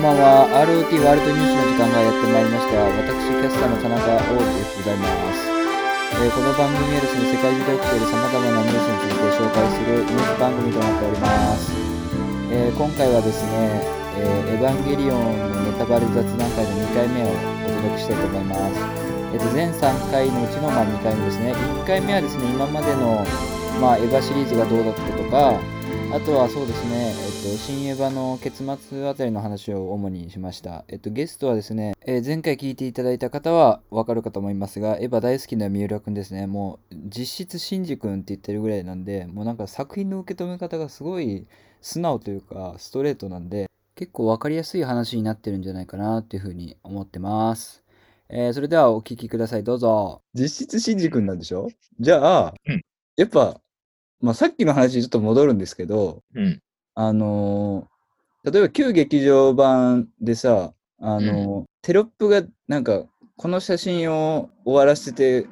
んばんは。ROT ワールドニュースの時間がやってまいりました。私、キャスターの田中王でございます。えーこの番組はですね、世界中で起きている様々なニュースについて紹介するニュース番組となっております。えー今回はですね、えーエヴァンゲリオンのネタバレ雑談会の2回目をお届けしたいと思います。えっと全3回のうちのまあ2回目ですね。1回目はですね、今までの、まあ、エヴァシリーズがどうだったとか、あとはそうですね、えっと、新エヴァの結末あたりの話を主にしました。えっと、ゲストはですね、えー前回聞いていただいた方はわかるかと思いますが、エヴァ大好きな三浦くんですね。もう、実質シンジ君って言ってるぐらいなんで、もうなんか作品の受け止め方がすごい素直というか、ストレートなんで、結構わかりやすい話になってるんじゃないかなっていうふうに思ってます。えーそれではお聞きください。どうぞ。実質シンジ君なんでしょ？じゃあ、うんやっぱ、まあ、さっきの話にちょっと戻るんですけど、うん。あのー例えば旧劇場版でさ、あのーテロップがなんか、この写真を終わらせて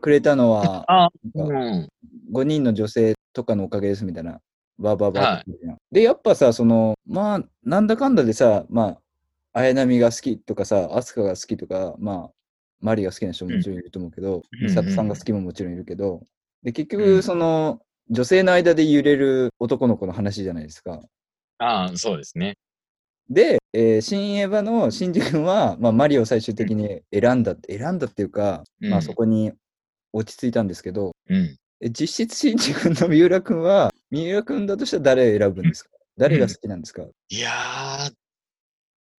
くれたのは、あ、なんかうん。5人の女性とかのおかげですみたいな、バーバーバーって言うじゃん。で、やっぱさ、その、まあ、なんだかんだでさ、まあ、綾波が好きとかさ、飛鳥が好きとか、まあ、マリが好きな人ももちろんいると思うけど、うん。美里さんが好きももちろんいるけど、で、結局、うん。その、女性の間で揺れる男の子の話じゃないですか。ああ、そうですね。で、えー新エヴァのシンジ君は、まあ、マリを最終的に選んだって、選んだっていうか、まあ、うんそこに落ち着いたんですけど、うん。え実質シンジ君の三浦君は、三浦君だとしたら誰を選ぶんですか？誰が好きなんですか、いやー、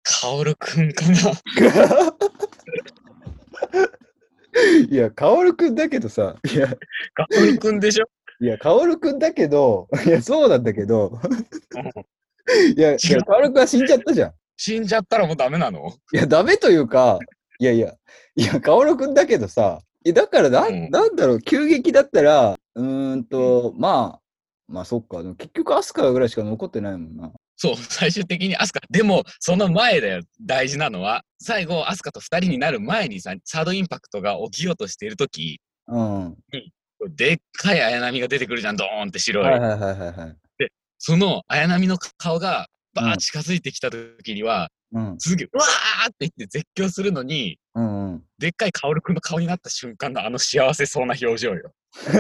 カオルくんかな。いや、薫君だけどさ、いや、カオルくんでしょ？いや、薫君だけど、いや、そうなんだけど、いや、薫君は死んじゃったじゃん。死んじゃったらもうダメなの？いや、ダメというか、いやいや、いや、薫君だけどさ、いやだからな、うんなんだろう、急激だったら、うーんと、まあ、まあそっか、でも結局、アスカぐらいしか残ってないもんな。そう、最終的にアスカ。でも、その前だよ、大事なのは。最後、アスカと二人になる前にさ、サードインパクトが起きようとしているとき、うん。でっかい綾波が出てくるじゃん、ドーンって白い。はいはいはいはいはい。その綾波の顔が、バうんーッ近づいてきたときには、うん。すげえ、うわーって言って絶叫するのに、うんうん。でっかいカオルくんの顔になった瞬間のあの幸せそうな表情よ。あ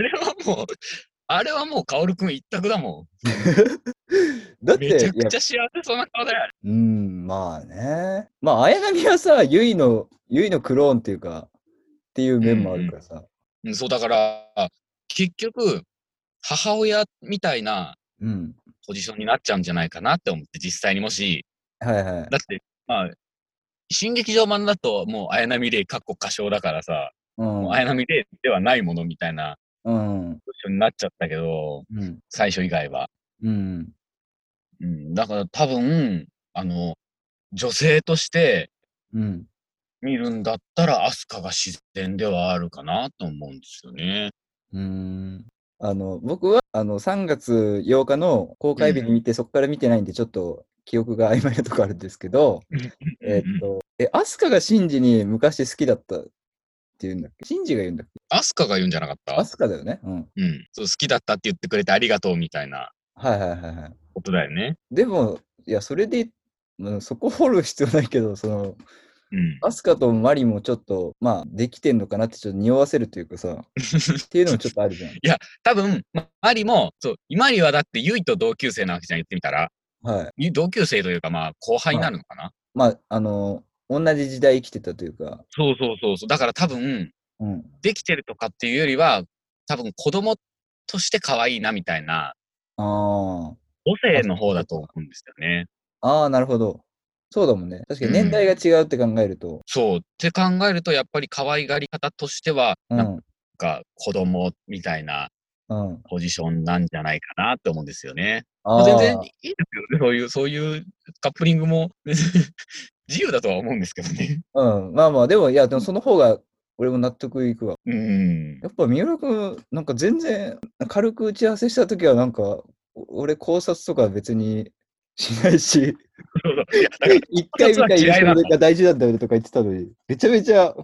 れはもう、あれはもうカオルくん一択だもん。だって、めちゃくちゃ幸せそうな顔だよ。うん、まあね。まあ、綾波はさ、ゆいの、ゆいのクローンっていうか、っていう面もあるからさ。うんそうだから、結局、母親みたいなうん。ポジションになっちゃうんじゃないかなって思って、実際にもし、はいはい。だって、まあ、新劇場版だともう綾波レイ、かっこ歌唱だからさ、うん綾波レイではないものみたいなうん。ポジションになっちゃったけど、うん。最初以外は。うん。うん、だから多分、あの、女性としてうん。見るんだったら、アスカが自然ではあるかなと思うんですよね。うん。あの、僕は、あの、3月8日の公開日に見て、そこから見てないんで、ちょっと記憶が曖昧なとこあるんですけど、えっと、え、アスカがシンジに昔好きだったっていうんだっけ？シンジが言うんだっけ？アスカが言うんじゃなかった？アスカだよね。うん。うん。そう、好きだったって言ってくれてありがとうみたいなはいはいはいはい。ことだよね。でも、いや、それで、うんそこ掘る必要ないけど、その、うん。アスカとマリもちょっと、まあ、できてんのかなってちょっと匂わせるというかさ、っていうのもちょっとあるじゃん。多分、まマリも、そう、マリはだってユイと同級生なわけじゃん、言ってみたら。はい。同級生というか、まあ、後輩になるのかな、まあ、あの、同じ時代生きてたというか、そうそうそうそう。だから多分、うん。できてるとかっていうよりは、多分子供として可愛いなみたいな、ああ。母性の方だと思うんですよね。ああ、なるほど。そうだもんね。確かに年代が違うって考えると。そう。って考えると、やっぱり可愛がり方としては、うなんん。か子供みたいなうん。ポジションなんじゃないかなって思うんですよね。まあ全然いいですよね。そういう、そういうカップリングも 自由だとは思うんですけどね。うん。まあまあ、でも、いや、でもその方が、俺も納得いくわ。うん。やっぱ三浦君、なんか全然、軽く打ち合わせしたときは、なんか、お俺考察とか別にしないし、そうそういやだから一回見た印象が大事なんだよねとか言ってたのに、めちゃめちゃ、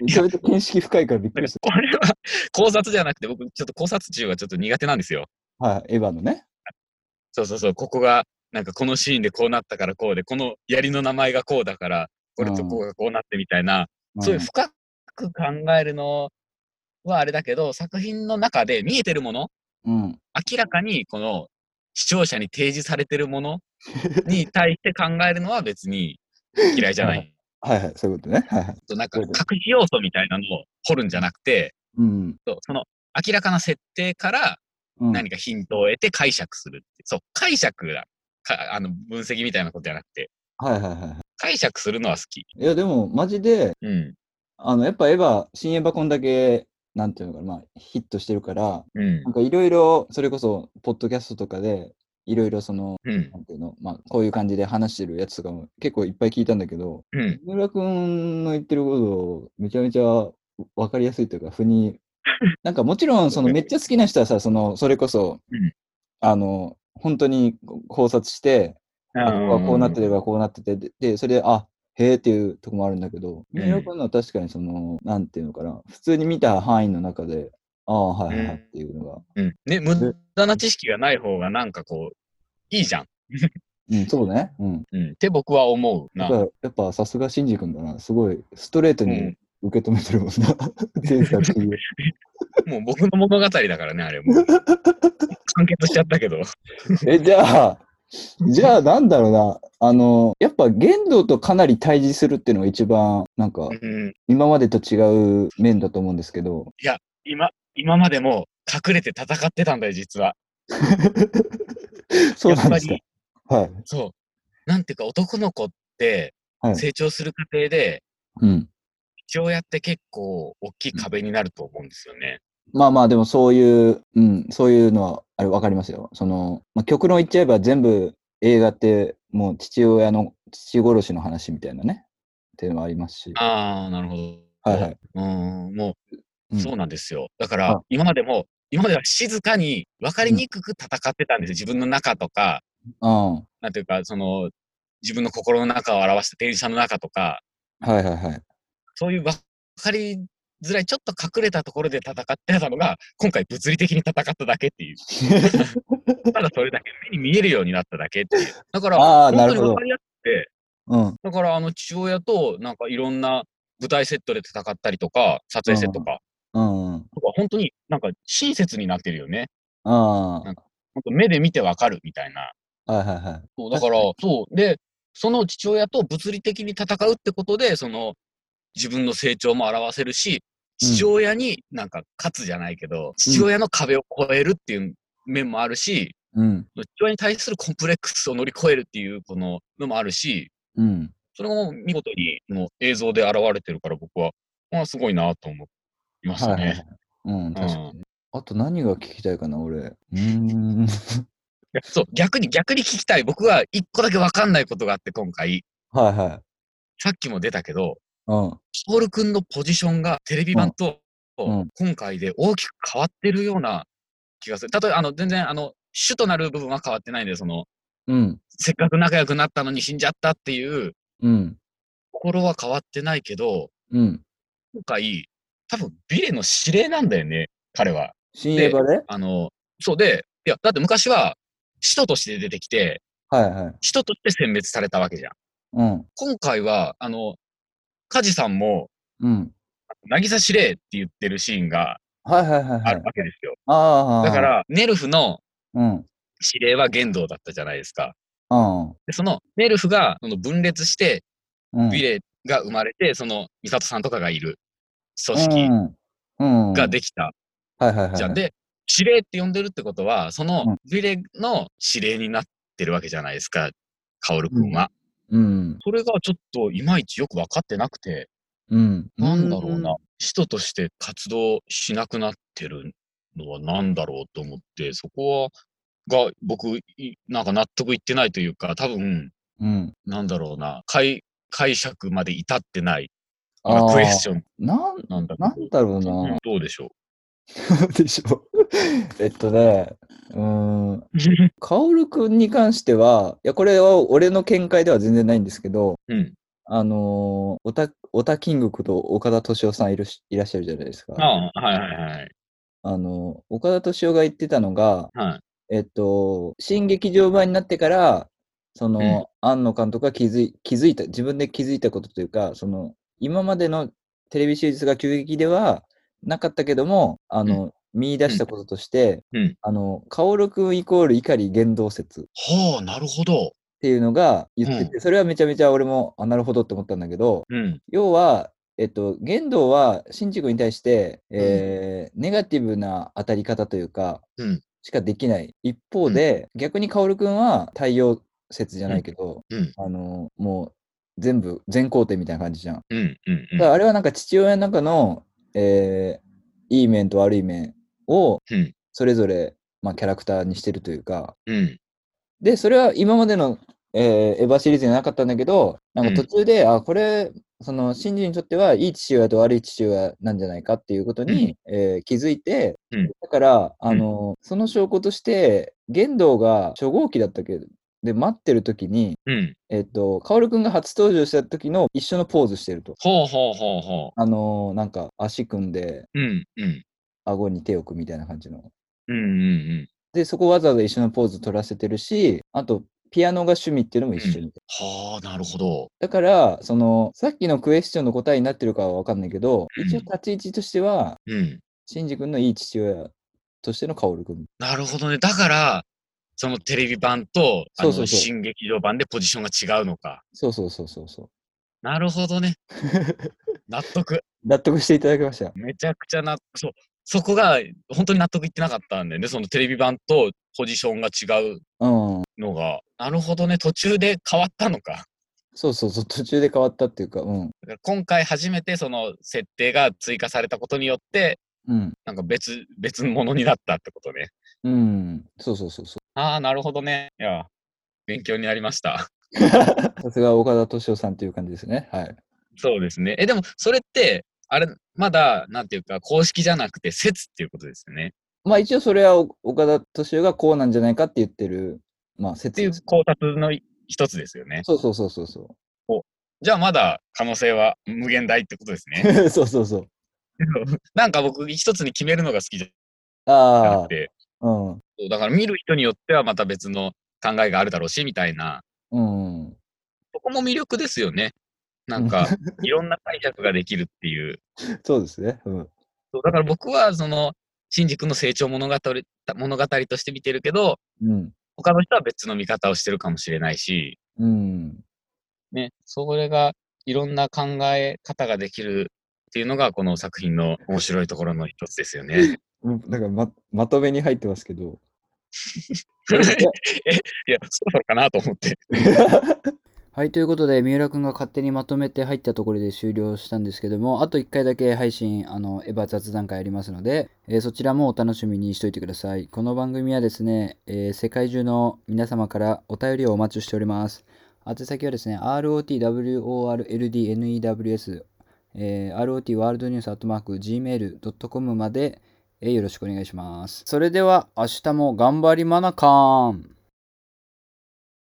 めちゃめちゃ見識深いからびっくだりしからこれは考察じゃなくて、僕、ちょっと考察中はちょっと苦手なんですよ。た。はい、エヴァのね。そうそうそう、ここがなんかこのシーンでこうなったからこうで、この槍の名前がこうだから、これとこうがこうなってみたいな、そういう深く考えるのはあれだけど、作品の中で見えてるもの、うん。明らかにこの視聴者に提示されてるものに対して考えるのは別に嫌いじゃない。はいはい、そういうことね。はいはい。となんか隠し要素みたいなのを掘るんじゃなくて、うん。その明らかな設定からうん、何かヒントを得て解釈するって。そう、解釈だ。かあの分析みたいなことじゃなくて、はいはいはいは解釈するのは好き。い。いや、でも、マジで、うん。あの、やっぱエヴァ、新エヴァこんだけ、なんていうのかな、まあ、ヒットしてるから、うんなん。かいろいろ、それこそ、ポッドキャストとかで、いろいろその、うん。なんていうの、まあ、こういう感じで話してるやつとかも結構いっぱい聞いたんだけど、うん。三浦君の言ってること、めちゃめちゃ分かりやすいというか、腑に、なんかもちろん、そのめっちゃ好きな人はさ、その、それこそ、うんあの、本当に考察して、あここはこうなってればこうなってて、で、でそれで、あ、へえっていうとこもあるんだけど、うん三浦君のは確かにその、なんていうのかな、普通に見た範囲の中で、ああ、はいはいはいっていうのが、うん。ね、無駄な知識がない方がなんかこう、いいじゃん。うん、そうね。うん。うん。って僕は思うな。やっぱ、やっぱさすがシンジ君だな。すごい、ストレートにうん受け止めてるもんな。全作品をもう僕の物語だからね、あれもう。完結しちゃったけど。え、じゃあ、じゃあなんだろうな。あの、やっぱ言動とかなり対峙するっていうのが一番、なんか、うん。今までと違う面だと思うんですけど。今、今までも隠れて戦ってたんだよ、実は。そうなんですか。はい。そう。なんていうか、男の子ってはい成長する過程で、うん。父親って結構大きい壁になると思うんですよね。まあまあ、でもそういう、うん、そういうのは、あれ、わかりますよ。その、まあ、極論言っちゃえば全部映画って、もう父親の、父殺しの話みたいなね、っていうのはありますし。ああ、なるほど。はいはい。うん、もう、うんそうなんですよ。だかあら、今までも、今までは静かに分かりにくく戦ってたんですよ。自分の中とか、うん。はなんていうか、その、自分の心の中を表した電車の中とか、いはいはい。そういう分かりづらい、ちょっと隠れたところで戦ってたのが、今回物理的に戦っただけっていう。ただそれだけ、目に見えるようになっただけっていう。だから、本当に分かりやすくて、うん。だから、あの、父親と、なんかいろんな舞台セットで戦ったりとか、撮影セットとか、うん。うん。とか本当になんか親切になってるよね。あなん本当目で見てわかるみたいな。あ。はいはいはい。そうだから、そう。で、その父親と物理的に戦うってことで、その、自分の成長も表せるし、父親になんか勝つじゃないけど、父親の壁を越えるっていう面もあるし、うん。父親に対するコンプレックスを乗り越えるっていうこののもあるし、うん。それも見事にもう映像で現れてるから僕は、まあすごいなと思いましたはいはいはいね。。うん、確かに。あと何が聞きたいかな、俺。うーん。そう、逆に、逆に聞きたい。僕は一個だけわかんないことがあって、今回。はいはい。さっきも出たけど、うん。ソウル君のポジションがテレビ版と、うん今回で大きく変わってるような気がする。例えば、あの、全然、あの、主となる部分は変わってないんで、その、うん。せっかく仲良くなったのに死んじゃったっていううん。ところは変わってないけど、うん。今回、多分、ビレの指令なんだよね、彼は。新エヴァで？あの、そうで、いや、だって昔は、使徒として出てきて、はいはい。使徒として殲滅されたわけじゃん。うん。今回は、あの、梶さんも、うん。渚司令って言ってるシーンがはいはいはいはいある。わけですよ。ああ。だか、ら、ネルフのうん。司令は玄道だったじゃないですか。うん。でそのネルフがその分裂して、うん。ビレが生まれて、そのミサトさんとかがいる組織。ができた。はいはいはい。じゃん。で、司令って呼んでるってことは、そのうんビレの司令になってるわけじゃないですか、カオル君は。うん。それがちょっといまいちよく分かってなくて、うん。なんだろうな、使徒として活動しなくなってるのは何だろうと思って、そこは、が僕、いなんか納得いってないというか、多分、うん。なんだろうな、解解釈まで至ってない、クエスチョンなん、なんだろううんな。どうでしょ でしょ。えっとね、うーん。う。カオルくんに関しては、いや、これは俺の見解では全然ないんですけど、うん。あのー、オタ、オタキングこと岡田敏夫さんいるしいらっしゃるじゃないですか。ああ、はいはいはい。あの、岡田敏夫が言ってたのが、はい。えっと、新劇場版になってから、その、庵野監督が気づい気づいた、自分で気づいたことというか、その、今までのテレビシリーズが急激ではなかったけども、あの、見出したこととして、うんあの、薫君イコール碇言動説っはあ、なるほど。ていうのが言ってて、それはめちゃめちゃ俺も、あ、なるほどって思ったんだけど、うん。要は、えっと、言動は、新宿に対して、えーネガティブな当たり方というか、うんしかできない。一方で、逆に薫君は太陽説じゃないけど、うん。あの、もう全部、全肯定みたいな感じじゃん。うん。うん。だからあれはなんか父親の中の、えーいい面と悪い面をうん。それぞれ、まあ、キャラクターにしてるというか、うん。で、それは今までの、えーエヴァシリーズにはなかったんだけど、なんか途中で、あ、これ、その、シンジにとってはいい父親と悪い父親なんじゃないかっていうことに、えー気づいて、うんだから、あの、その証拠として、玄道が初号機だったけど、で、待ってる時に、うん。えっと、薫君が初登場した時の一緒のポーズしてると。ほうほうほうほあのーなんか足組んで、う。うん。うん。顎に手を置くみたいな感じの。うん。うん。で、そこわざわざ一緒のポーズ取らせてるし、あと、ピアノが趣味っていうのも一緒に。はあ、なるほど。だから、その、さっきのクエスチョンの答えになってるかはわかんないけど、うん一応立ち位置としては、うん。シンジ君のいい父親としての薫君。なるほどね。だから、そのテレビ版と、あの、そうそうそう新劇場版でポジションが違うのか。そうそうそうそうそなるほどね。納得。う。納得していただけました。めちゃくちゃ納得。そう。そこが本当に納得いってなかったんだよね。そのテレビ版とポジションが違ううん。のが。なるほどね。途中で変わったのか。そうそうそう、途中で変わったっていうか、うん。今回初めてその設定が追加されたことによって、うん。なんか別、別物になったってことね。うん。そうそうそうそああ、なるほどね。いや、勉強になりました。う。さすが岡田敏夫さんという感じですね。はい。そうですね。え、でも、それって、あれ、まだ、なんていうか、公式じゃなくて、説っていうことですよね。まあ一応それはお岡田敏夫がこうなんじゃないかって言ってる、まあっていう。考察の一つですよね。そうそうそうそうそじゃあ、まだ可能性は無限大ってことですね。う。そうそうそう。なんか僕、一つに決めるのが好きじゃああなく、て、うん。そうだから見る人によってはまた別の考えがあるだろうし、みたいな。うん。そこも魅力ですよね。なんか、いろんな解釈ができるっていう。そうですね。うん。そうだから僕は、その、シンジ君の成長物語物語として見てるけど、うん。他の人は別の見方をしてるかもしれないし、うん。ね、それがいろんな考え方ができるっていうのが、この作品の面白いところの一つですよね。うんだからま、まとめに入ってますけど。いや、そろそろかなと思って。はい、ということで、三浦くんが勝手にまとめて入ったところで終了したんですけども、あと1回だけ配信、あの、エヴァ雑談会ありますので、えーそちらもお楽しみにしておいてください。この番組はですね、えー世界中の皆様からお便りをお待ちしております。宛先はですね、rotworldnws え rot ワールドニュース @gmail.com まで、えーよろしくお願いします。それでは、明日も頑張りまなかーん